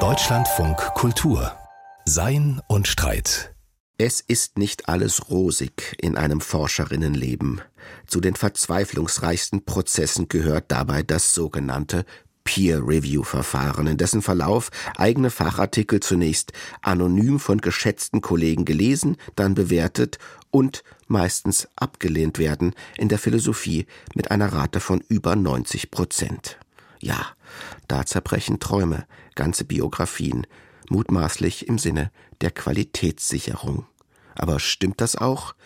Deutschlandfunk Kultur Sein und Streit es ist nicht alles rosig in einem Forscherinnenleben. Zu den verzweiflungsreichsten Prozessen gehört dabei das sogenannte Peer-Review-Verfahren, in dessen Verlauf eigene Fachartikel zunächst anonym von geschätzten Kollegen gelesen, dann bewertet und meistens abgelehnt werden, in der Philosophie mit einer Rate von über 90 Prozent. Ja, da zerbrechen Träume, ganze Biografien, mutmaßlich im Sinne der Qualitätssicherung. Aber stimmt das auch?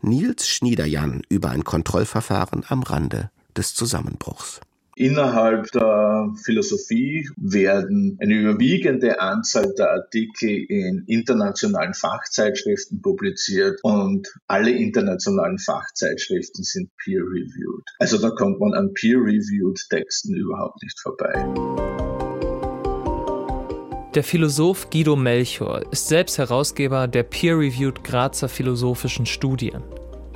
Nils Schniederjan über ein Kontrollverfahren am Rande des Zusammenbruchs. Innerhalb der Philosophie werden eine überwiegende Anzahl der Artikel in internationalen Fachzeitschriften publiziert und alle internationalen Fachzeitschriften sind peer-reviewed. Also da kommt man an peer-reviewed Texten überhaupt nicht vorbei. Der Philosoph Guido Melchior ist selbst Herausgeber der peer-reviewed Grazer philosophischen Studien.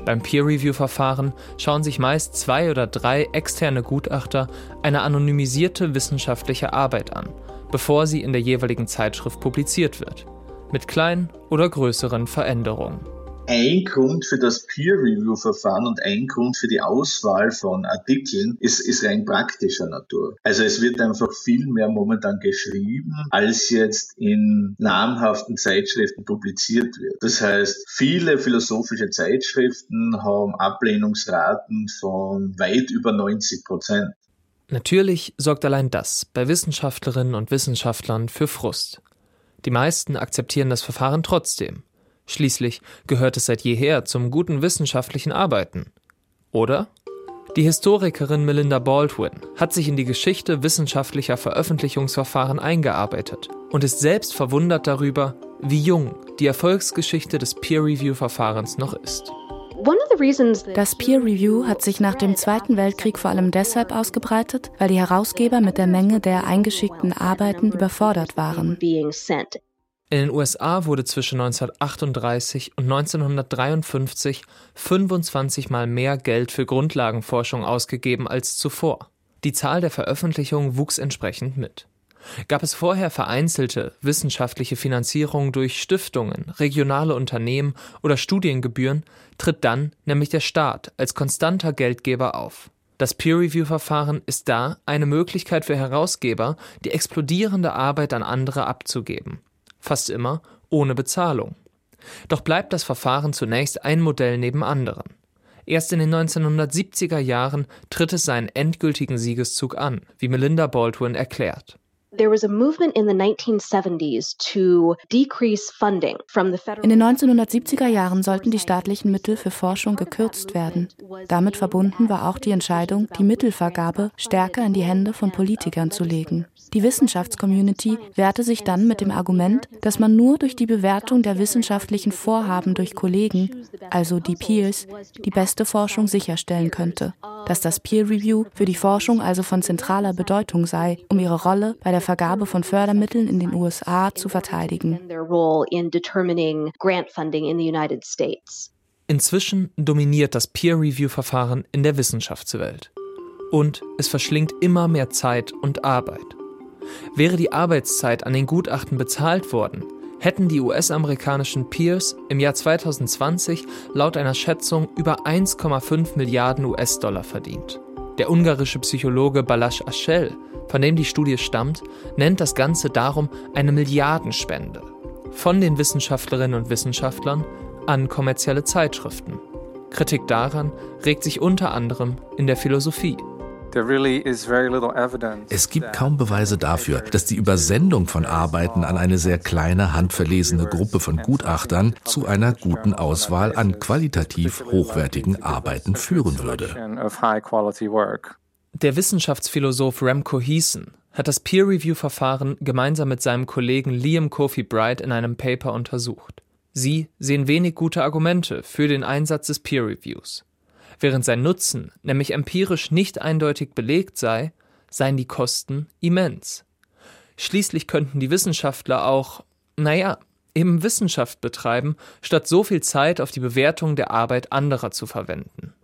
Beim Peer-Review-Verfahren schauen sich meist zwei oder drei externe Gutachter eine anonymisierte wissenschaftliche Arbeit an, bevor sie in der jeweiligen Zeitschrift publiziert wird, mit kleinen oder größeren Veränderungen ein Grund für das Peer-Review-Verfahren und ein Grund für die Auswahl von Artikeln ist, ist rein praktischer Natur. Also es wird einfach viel mehr momentan geschrieben, als jetzt in namhaften Zeitschriften publiziert wird. Das heißt, viele philosophische Zeitschriften haben Ablehnungsraten von weit über 90 Prozent. Natürlich sorgt allein das bei Wissenschaftlerinnen und Wissenschaftlern für Frust. Die meisten akzeptieren das Verfahren trotzdem Schließlich gehört es seit jeher zum guten wissenschaftlichen Arbeiten. Oder? Die Historikerin Melinda Baldwin hat sich in die Geschichte wissenschaftlicher Veröffentlichungsverfahren eingearbeitet und ist selbst verwundert darüber, wie jung die Erfolgsgeschichte des Peer-Review-Verfahrens noch ist. Das Peer Review hat sich nach dem Zweiten Weltkrieg vor allem deshalb ausgebreitet, weil die Herausgeber mit der Menge der eingeschickten Arbeiten überfordert waren. In den USA wurde zwischen 1938 und 1953 25 Mal mehr Geld für Grundlagenforschung ausgegeben als zuvor. Die Zahl der Veröffentlichungen wuchs entsprechend mit. Gab es vorher vereinzelte wissenschaftliche Finanzierung durch Stiftungen, regionale Unternehmen oder Studiengebühren, tritt dann nämlich der Staat als konstanter Geldgeber auf. Das Peer-Review-Verfahren ist da eine Möglichkeit für Herausgeber, die explodierende Arbeit an andere abzugeben fast immer ohne Bezahlung. Doch bleibt das Verfahren zunächst ein Modell neben anderen. Erst in den 1970er Jahren tritt es seinen endgültigen Siegeszug an, wie Melinda Baldwin erklärt. In den 1970er Jahren sollten die staatlichen Mittel für Forschung gekürzt werden. Damit verbunden war auch die Entscheidung, die Mittelvergabe stärker in die Hände von Politikern zu legen. Die Wissenschaftscommunity wehrte sich dann mit dem Argument, dass man nur durch die Bewertung der wissenschaftlichen Vorhaben durch Kollegen, also die Peers, die beste Forschung sicherstellen könnte. Dass das Peer Review für die Forschung also von zentraler Bedeutung sei, um ihre Rolle bei der Vergabe von Fördermitteln in den USA zu verteidigen. Inzwischen dominiert das Peer Review Verfahren in der Wissenschaftswelt. Und es verschlingt immer mehr Zeit und Arbeit. Wäre die Arbeitszeit an den Gutachten bezahlt worden, hätten die US-amerikanischen Peers im Jahr 2020 laut einer Schätzung über 1,5 Milliarden US-Dollar verdient. Der ungarische Psychologe Balasch Aschel, von dem die Studie stammt, nennt das Ganze darum eine Milliardenspende von den Wissenschaftlerinnen und Wissenschaftlern an kommerzielle Zeitschriften. Kritik daran regt sich unter anderem in der Philosophie. Es gibt kaum Beweise dafür, dass die Übersendung von Arbeiten an eine sehr kleine, handverlesene Gruppe von Gutachtern zu einer guten Auswahl an qualitativ hochwertigen Arbeiten führen würde. Der Wissenschaftsphilosoph Remco Heeson hat das Peer-Review-Verfahren gemeinsam mit seinem Kollegen Liam Kofi Bright in einem Paper untersucht. Sie sehen wenig gute Argumente für den Einsatz des Peer-Reviews. Während sein Nutzen nämlich empirisch nicht eindeutig belegt sei, seien die Kosten immens. Schließlich könnten die Wissenschaftler auch, naja, eben Wissenschaft betreiben, statt so viel Zeit auf die Bewertung der Arbeit anderer zu verwenden.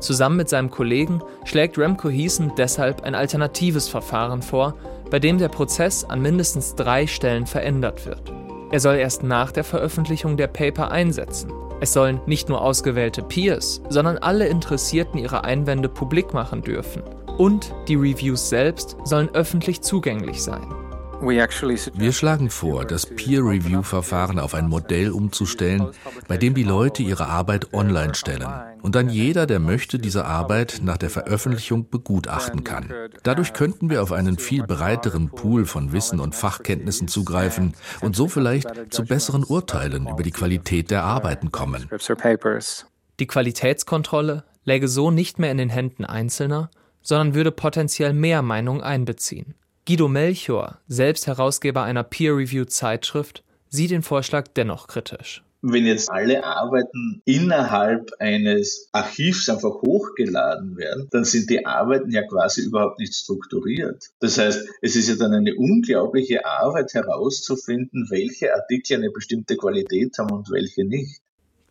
Zusammen mit seinem Kollegen schlägt Remco Heason deshalb ein alternatives Verfahren vor, bei dem der Prozess an mindestens drei Stellen verändert wird. Er soll erst nach der Veröffentlichung der Paper einsetzen. Es sollen nicht nur ausgewählte Peers, sondern alle Interessierten ihre Einwände publik machen dürfen. Und die Reviews selbst sollen öffentlich zugänglich sein. Wir schlagen vor, das Peer-Review-Verfahren auf ein Modell umzustellen, bei dem die Leute ihre Arbeit online stellen und dann jeder, der möchte, diese Arbeit nach der Veröffentlichung begutachten kann. Dadurch könnten wir auf einen viel breiteren Pool von Wissen und Fachkenntnissen zugreifen und so vielleicht zu besseren Urteilen über die Qualität der Arbeiten kommen. Die Qualitätskontrolle läge so nicht mehr in den Händen Einzelner, sondern würde potenziell mehr Meinung einbeziehen. Guido Melchior, selbst Herausgeber einer Peer-Review-Zeitschrift, sieht den Vorschlag dennoch kritisch. Wenn jetzt alle Arbeiten innerhalb eines Archivs einfach hochgeladen werden, dann sind die Arbeiten ja quasi überhaupt nicht strukturiert. Das heißt, es ist ja dann eine unglaubliche Arbeit herauszufinden, welche Artikel eine bestimmte Qualität haben und welche nicht.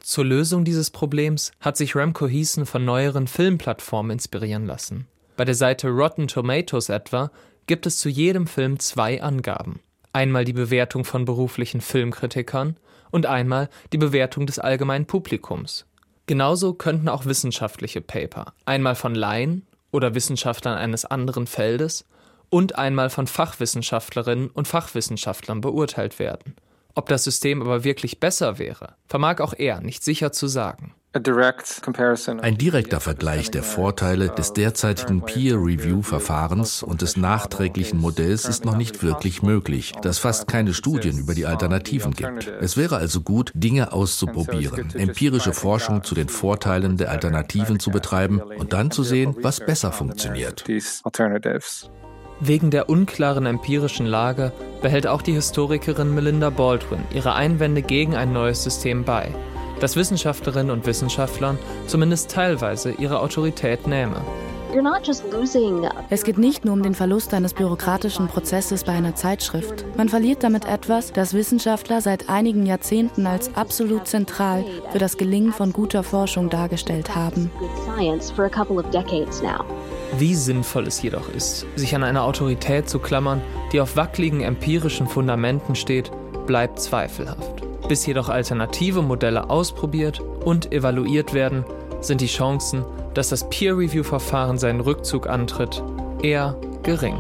Zur Lösung dieses Problems hat sich Remco Heason von neueren Filmplattformen inspirieren lassen. Bei der Seite Rotten Tomatoes etwa gibt es zu jedem Film zwei Angaben. Einmal die Bewertung von beruflichen Filmkritikern und einmal die Bewertung des allgemeinen Publikums. Genauso könnten auch wissenschaftliche Paper einmal von Laien oder Wissenschaftlern eines anderen Feldes und einmal von Fachwissenschaftlerinnen und Fachwissenschaftlern beurteilt werden. Ob das System aber wirklich besser wäre, vermag auch er nicht sicher zu sagen. Ein direkter Vergleich der Vorteile des derzeitigen Peer-Review-Verfahrens und des nachträglichen Modells ist noch nicht wirklich möglich, da es fast keine Studien über die Alternativen gibt. Es wäre also gut, Dinge auszuprobieren, empirische Forschung zu den Vorteilen der Alternativen zu betreiben und dann zu sehen, was besser funktioniert. Wegen der unklaren empirischen Lage behält auch die Historikerin Melinda Baldwin ihre Einwände gegen ein neues System bei dass Wissenschaftlerinnen und Wissenschaftlern zumindest teilweise ihre Autorität nähme. Es geht nicht nur um den Verlust eines bürokratischen Prozesses bei einer Zeitschrift. Man verliert damit etwas, das Wissenschaftler seit einigen Jahrzehnten als absolut zentral für das Gelingen von guter Forschung dargestellt haben. Wie sinnvoll es jedoch ist, sich an eine Autorität zu klammern, die auf wackeligen empirischen Fundamenten steht, bleibt zweifelhaft. Bis jedoch alternative Modelle ausprobiert und evaluiert werden, sind die Chancen, dass das Peer-Review-Verfahren seinen Rückzug antritt, eher gering.